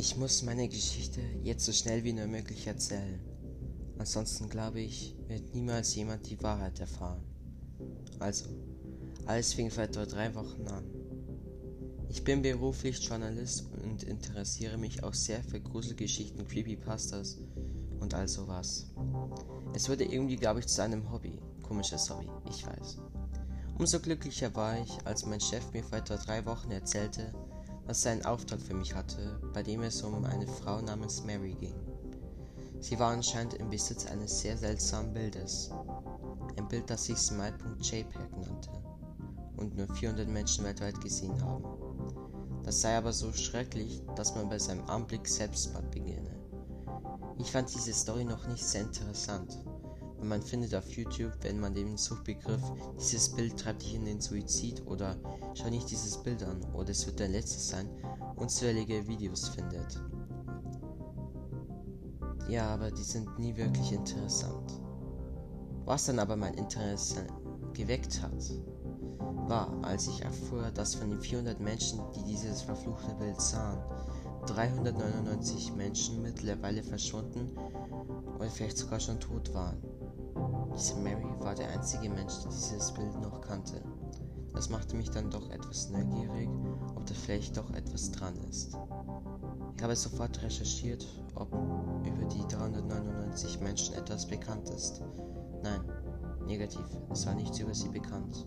Ich muss meine Geschichte jetzt so schnell wie nur möglich erzählen. Ansonsten glaube ich, wird niemals jemand die Wahrheit erfahren. Also, alles fing vor etwa drei Wochen an. Ich bin beruflich Journalist und interessiere mich auch sehr für Gruselgeschichten, Creepypastas und all sowas. Es wurde irgendwie, glaube ich, zu einem Hobby. Komisches Hobby, ich weiß. Umso glücklicher war ich, als mein Chef mir vor etwa drei Wochen erzählte, dass er einen Auftrag für mich hatte, bei dem es um eine Frau namens Mary ging. Sie war anscheinend im Besitz eines sehr seltsamen Bildes. Ein Bild, das sich Smile.jpg nannte und nur 400 Menschen weltweit gesehen haben. Das sei aber so schrecklich, dass man bei seinem Anblick Selbstmord beginne. Ich fand diese Story noch nicht sehr interessant. Und man findet auf YouTube, wenn man den Suchbegriff dieses Bild treibt dich in den Suizid oder schau nicht dieses Bild an oder es wird dein letztes sein, unzählige Videos findet. Ja, aber die sind nie wirklich interessant. Was dann aber mein Interesse geweckt hat, war, als ich erfuhr, dass von den 400 Menschen, die dieses verfluchte Bild sahen, 399 Menschen mittlerweile verschwunden oder vielleicht sogar schon tot waren. Diese Mary war der einzige Mensch, der dieses Bild noch kannte. Das machte mich dann doch etwas neugierig, ob da vielleicht doch etwas dran ist. Ich habe sofort recherchiert, ob über die 399 Menschen etwas bekannt ist. Nein, negativ, es war nichts über sie bekannt.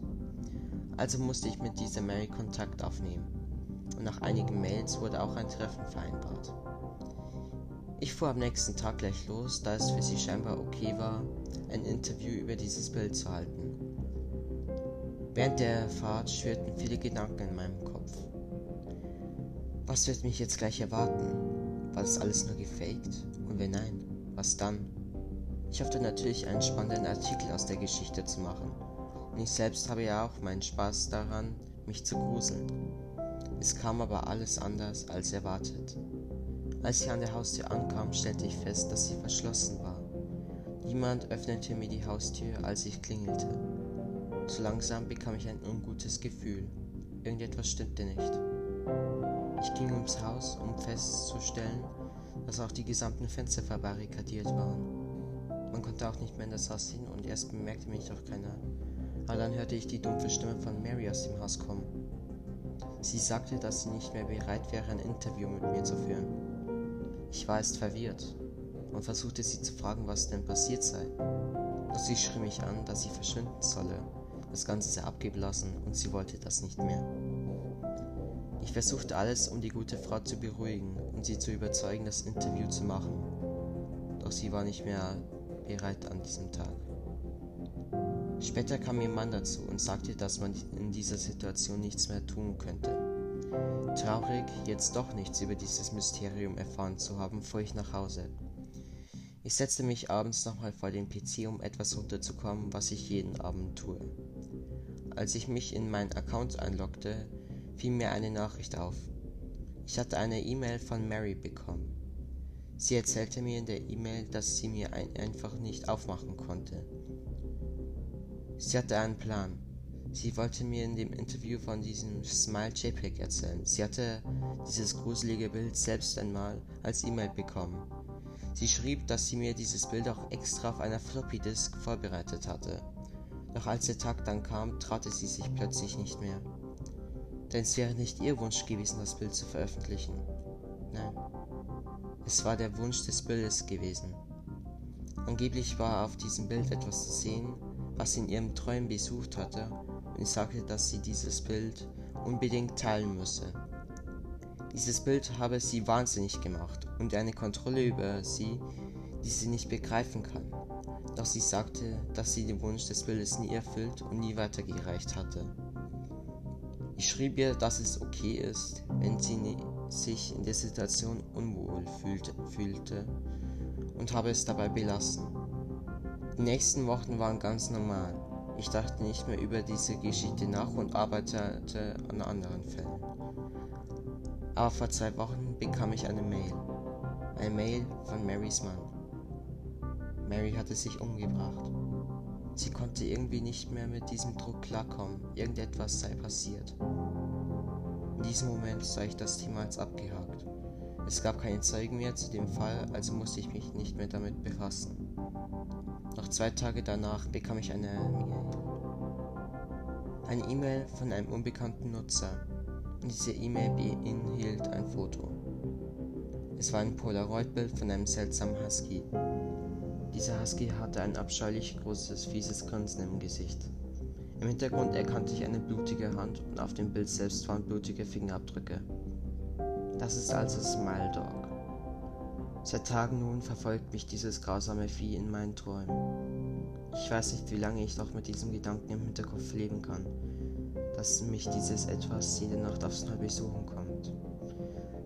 Also musste ich mit dieser Mary Kontakt aufnehmen. Und nach einigen Mails wurde auch ein Treffen vereinbart. Ich fuhr am nächsten Tag gleich los, da es für sie scheinbar okay war, ein Interview über dieses Bild zu halten. Während der Fahrt schwirrten viele Gedanken in meinem Kopf. Was wird mich jetzt gleich erwarten? War das alles nur gefaked? Und wenn nein, was dann? Ich hoffte natürlich, einen spannenden Artikel aus der Geschichte zu machen. Und ich selbst habe ja auch meinen Spaß daran, mich zu gruseln. Es kam aber alles anders als erwartet. Als ich an der Haustür ankam, stellte ich fest, dass sie verschlossen war. Niemand öffnete mir die Haustür, als ich klingelte. So langsam bekam ich ein ungutes Gefühl. Irgendetwas stimmte nicht. Ich ging ums Haus, um festzustellen, dass auch die gesamten Fenster verbarrikadiert waren. Man konnte auch nicht mehr in das Haus hin und erst bemerkte mich doch keiner. Aber dann hörte ich die dumpfe Stimme von Mary aus dem Haus kommen. Sie sagte, dass sie nicht mehr bereit wäre, ein Interview mit mir zu führen. Ich war erst verwirrt und versuchte sie zu fragen, was denn passiert sei. Doch sie schrie mich an, dass sie verschwinden solle. Das Ganze sei abgeblasen und sie wollte das nicht mehr. Ich versuchte alles, um die gute Frau zu beruhigen und sie zu überzeugen, das Interview zu machen. Doch sie war nicht mehr bereit an diesem Tag. Später kam ihr Mann dazu und sagte, dass man in dieser Situation nichts mehr tun könnte. Traurig, jetzt doch nichts über dieses Mysterium erfahren zu haben, fuhr ich nach Hause. Ich setzte mich abends nochmal vor den PC, um etwas runterzukommen, was ich jeden Abend tue. Als ich mich in meinen Account einloggte, fiel mir eine Nachricht auf. Ich hatte eine E-Mail von Mary bekommen. Sie erzählte mir in der E-Mail, dass sie mir ein einfach nicht aufmachen konnte. Sie hatte einen Plan. Sie wollte mir in dem Interview von diesem Smile JPEG erzählen. Sie hatte dieses gruselige Bild selbst einmal als E-Mail bekommen. Sie schrieb, dass sie mir dieses Bild auch extra auf einer Floppy Disk vorbereitet hatte. Doch als der Tag dann kam, traute sie sich plötzlich nicht mehr. Denn es wäre nicht ihr Wunsch gewesen, das Bild zu veröffentlichen. Nein, es war der Wunsch des Bildes gewesen. Angeblich war auf diesem Bild etwas zu sehen, was sie in ihrem Träumen besucht hatte, und sagte, dass sie dieses Bild unbedingt teilen müsse. Dieses Bild habe sie wahnsinnig gemacht und eine Kontrolle über sie, die sie nicht begreifen kann. Doch sie sagte, dass sie den Wunsch des Bildes nie erfüllt und nie weitergereicht hatte. Ich schrieb ihr, dass es okay ist, wenn sie sich in der Situation unwohl fühlte, fühlte und habe es dabei belassen. Die nächsten Wochen waren ganz normal. Ich dachte nicht mehr über diese Geschichte nach und arbeitete an anderen Fällen. Aber vor zwei Wochen bekam ich eine Mail. Eine Mail von Marys Mann. Mary hatte sich umgebracht. Sie konnte irgendwie nicht mehr mit diesem Druck klarkommen. Irgendetwas sei passiert. In diesem Moment sah ich das Thema als abgehakt. Es gab keine Zeugen mehr zu dem Fall, also musste ich mich nicht mehr damit befassen. Noch zwei Tage danach bekam ich eine E-Mail. Eine E-Mail von einem unbekannten Nutzer. Und diese E-Mail beinhielt ein Foto. Es war ein Polaroid-Bild von einem seltsamen Husky. Dieser Husky hatte ein abscheulich großes, fieses Grinsen im Gesicht. Im Hintergrund erkannte ich eine blutige Hand und auf dem Bild selbst waren blutige Fingerabdrücke. Das ist also Smile Dog. Seit Tagen nun verfolgt mich dieses grausame Vieh in meinen Träumen. Ich weiß nicht, wie lange ich noch mit diesem Gedanken im Hinterkopf leben kann, dass mich dieses Etwas jede Nacht aufs Neue besuchen kommt.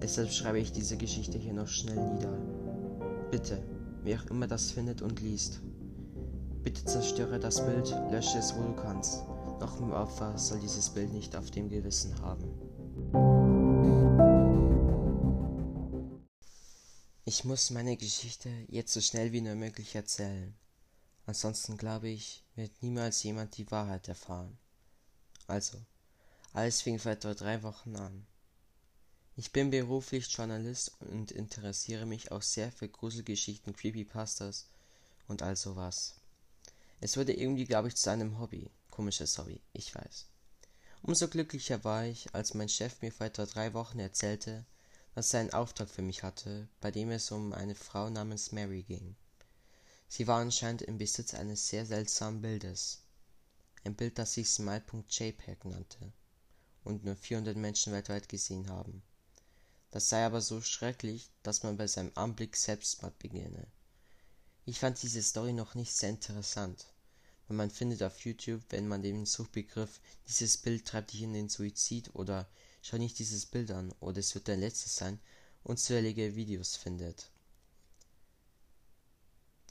Deshalb schreibe ich diese Geschichte hier noch schnell nieder. Bitte, wer auch immer das findet und liest. Bitte zerstöre das Bild, lösche es, wo du kannst. Noch im Opfer soll dieses Bild nicht auf dem Gewissen haben. Ich muss meine Geschichte jetzt so schnell wie nur möglich erzählen. Ansonsten glaube ich, wird niemals jemand die Wahrheit erfahren. Also, alles fing vor etwa drei Wochen an. Ich bin beruflich Journalist und interessiere mich auch sehr für Gruselgeschichten, Creepypastas und all sowas. Es wurde irgendwie, glaube ich, zu einem Hobby. Komisches Hobby, ich weiß. Umso glücklicher war ich, als mein Chef mir vor etwa drei Wochen erzählte, dass er einen Auftrag für mich hatte, bei dem es um eine Frau namens Mary ging. Sie war anscheinend im Besitz eines sehr seltsamen Bildes. Ein Bild, das sich Smile.jpg nannte und nur 400 Menschen weltweit gesehen haben. Das sei aber so schrecklich, dass man bei seinem Anblick Selbstmord beginne. Ich fand diese Story noch nicht sehr interessant, weil man findet auf YouTube, wenn man den Suchbegriff dieses Bild treibt dich in den Suizid oder schau nicht dieses Bild an oder es wird dein letztes sein, unzählige Videos findet.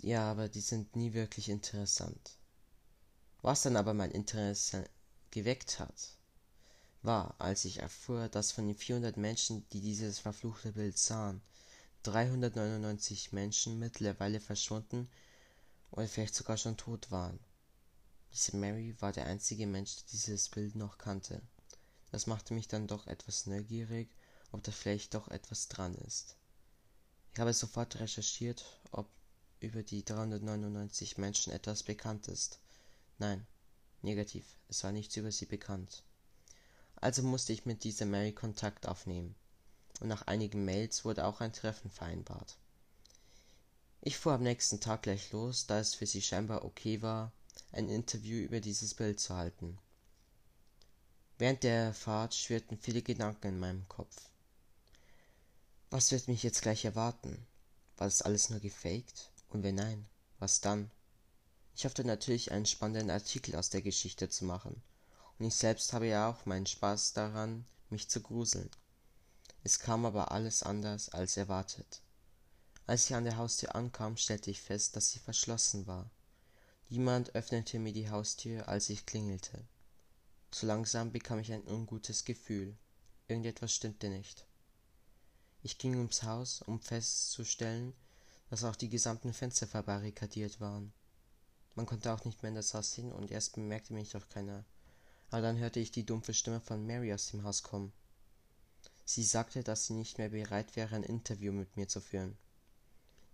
Ja, aber die sind nie wirklich interessant. Was dann aber mein Interesse geweckt hat, war, als ich erfuhr, dass von den 400 Menschen, die dieses verfluchte Bild sahen, 399 Menschen mittlerweile verschwunden oder vielleicht sogar schon tot waren. Diese Mary war der einzige Mensch, der dieses Bild noch kannte. Das machte mich dann doch etwas neugierig, ob da vielleicht doch etwas dran ist. Ich habe sofort recherchiert, ob über die 399 Menschen etwas bekannt ist. Nein, negativ, es war nichts über sie bekannt. Also musste ich mit dieser Mary Kontakt aufnehmen. Und nach einigen Mails wurde auch ein Treffen vereinbart. Ich fuhr am nächsten Tag gleich los, da es für sie scheinbar okay war, ein Interview über dieses Bild zu halten. Während der Fahrt schwirrten viele Gedanken in meinem Kopf. Was wird mich jetzt gleich erwarten? War das alles nur gefaked? Und wenn nein, was dann? Ich hoffte natürlich, einen spannenden Artikel aus der Geschichte zu machen und ich selbst habe ja auch meinen Spaß daran, mich zu gruseln. Es kam aber alles anders als erwartet. Als ich an der Haustür ankam, stellte ich fest, dass sie verschlossen war. Niemand öffnete mir die Haustür, als ich klingelte. So langsam bekam ich ein ungutes Gefühl. Irgendetwas stimmte nicht. Ich ging ums Haus, um festzustellen, dass auch die gesamten Fenster verbarrikadiert waren. Man konnte auch nicht mehr in das Haus hin und erst bemerkte mich doch keiner aber dann hörte ich die dumpfe Stimme von Mary aus dem Haus kommen. Sie sagte, dass sie nicht mehr bereit wäre, ein Interview mit mir zu führen.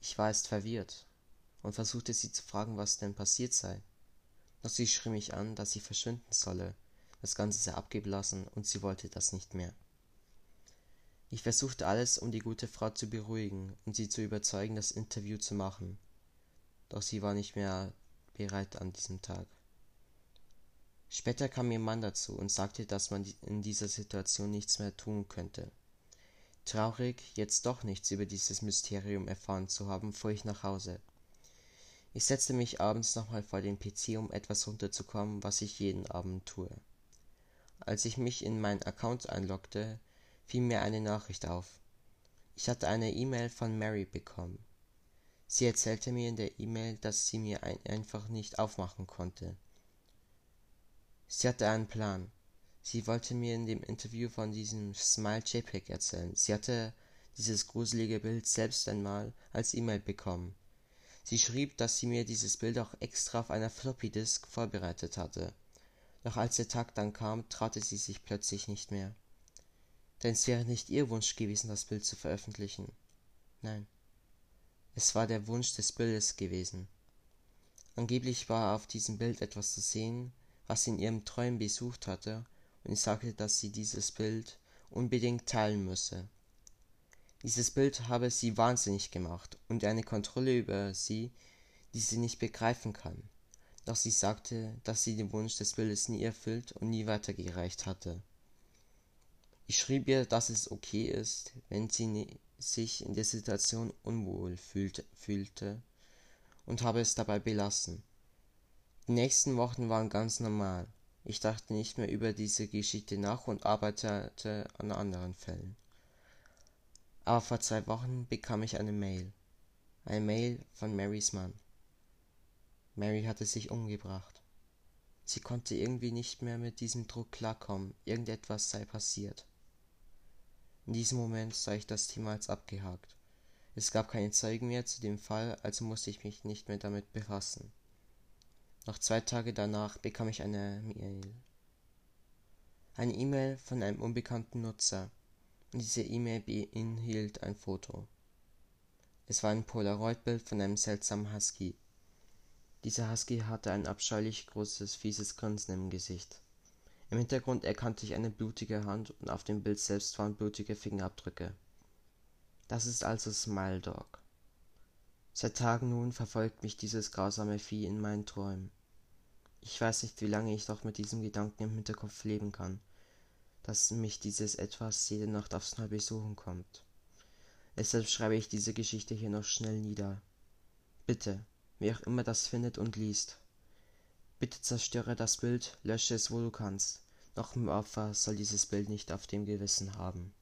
Ich war erst verwirrt und versuchte sie zu fragen, was denn passiert sei. Doch sie schrie mich an, dass sie verschwinden solle. Das Ganze sei abgeblasen und sie wollte das nicht mehr. Ich versuchte alles, um die gute Frau zu beruhigen und sie zu überzeugen, das Interview zu machen. Doch sie war nicht mehr bereit an diesem Tag. Später kam ihr Mann dazu und sagte, dass man in dieser Situation nichts mehr tun könnte. Traurig, jetzt doch nichts über dieses Mysterium erfahren zu haben, fuhr ich nach Hause. Ich setzte mich abends nochmal vor den PC, um etwas runterzukommen, was ich jeden Abend tue. Als ich mich in meinen Account einloggte, fiel mir eine Nachricht auf. Ich hatte eine E-Mail von Mary bekommen. Sie erzählte mir in der E-Mail, dass sie mir ein einfach nicht aufmachen konnte. Sie hatte einen Plan. Sie wollte mir in dem Interview von diesem Smile JPEG erzählen. Sie hatte dieses gruselige Bild selbst einmal als E-Mail bekommen. Sie schrieb, dass sie mir dieses Bild auch extra auf einer Floppy Disk vorbereitet hatte. Doch als der Tag dann kam, traute sie sich plötzlich nicht mehr. denn es wäre nicht ihr Wunsch gewesen, das Bild zu veröffentlichen. Nein, es war der Wunsch des Bildes gewesen. Angeblich war auf diesem Bild etwas zu sehen, was sie in ihrem Träumen besucht hatte, und ich sagte, dass sie dieses Bild unbedingt teilen müsse. Dieses Bild habe sie wahnsinnig gemacht und eine Kontrolle über sie, die sie nicht begreifen kann. Doch sie sagte, dass sie den Wunsch des Bildes nie erfüllt und nie weitergereicht hatte. Ich schrieb ihr, dass es okay ist, wenn sie sich in der Situation unwohl fühlte, fühlte und habe es dabei belassen. Die nächsten Wochen waren ganz normal. Ich dachte nicht mehr über diese Geschichte nach und arbeitete an anderen Fällen. Aber vor zwei Wochen bekam ich eine Mail. Eine Mail von Marys Mann. Mary hatte sich umgebracht. Sie konnte irgendwie nicht mehr mit diesem Druck klarkommen, irgendetwas sei passiert. In diesem Moment sah ich das Thema als abgehakt. Es gab keine Zeugen mehr zu dem Fall, also musste ich mich nicht mehr damit befassen. Noch zwei Tage danach bekam ich eine Mail. Eine E-Mail von einem unbekannten Nutzer. Und diese E-Mail beinhielt ein Foto. Es war ein Polaroid-Bild von einem seltsamen Husky. Dieser Husky hatte ein abscheulich großes, fieses Grinsen im Gesicht. Im Hintergrund erkannte ich eine blutige Hand und auf dem Bild selbst waren blutige Fingerabdrücke. Das ist also Smile Dog. Seit Tagen nun verfolgt mich dieses grausame Vieh in meinen Träumen. Ich weiß nicht, wie lange ich noch mit diesem Gedanken im Hinterkopf leben kann, dass mich dieses Etwas jede Nacht aufs Neue besuchen kommt. Deshalb schreibe ich diese Geschichte hier noch schnell nieder. Bitte, wie auch immer das findet und liest. Bitte zerstöre das Bild, lösche es, wo du kannst. Noch im Opfer soll dieses Bild nicht auf dem Gewissen haben.